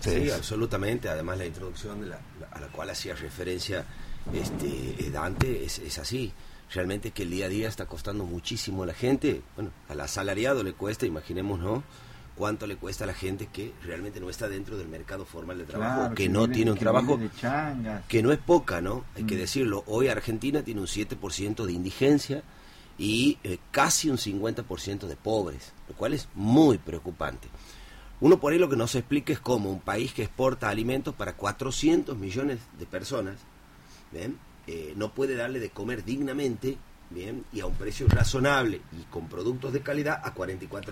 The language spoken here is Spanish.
ustedes. Sí, absolutamente. Además, la introducción de la, a la cual hacía referencia este Dante es, es así. Realmente que el día a día está costando muchísimo a la gente. Bueno, al asalariado le cuesta, imaginemos, ¿no? cuánto le cuesta a la gente que realmente no está dentro del mercado formal de trabajo, que, no tiene un trabajo que no es poca, ¿no? Hay que mm. decirlo. Hoy Argentina tiene un 7% de indigencia y eh, casi un 50% de pobres, lo cual es muy preocupante. Uno por ahí lo que no se explica es cómo un país que exporta alimentos para 400 millones de personas, eh, no puede darle de comer dignamente, ¿bien? Y a un precio razonable y con productos de calidad a 44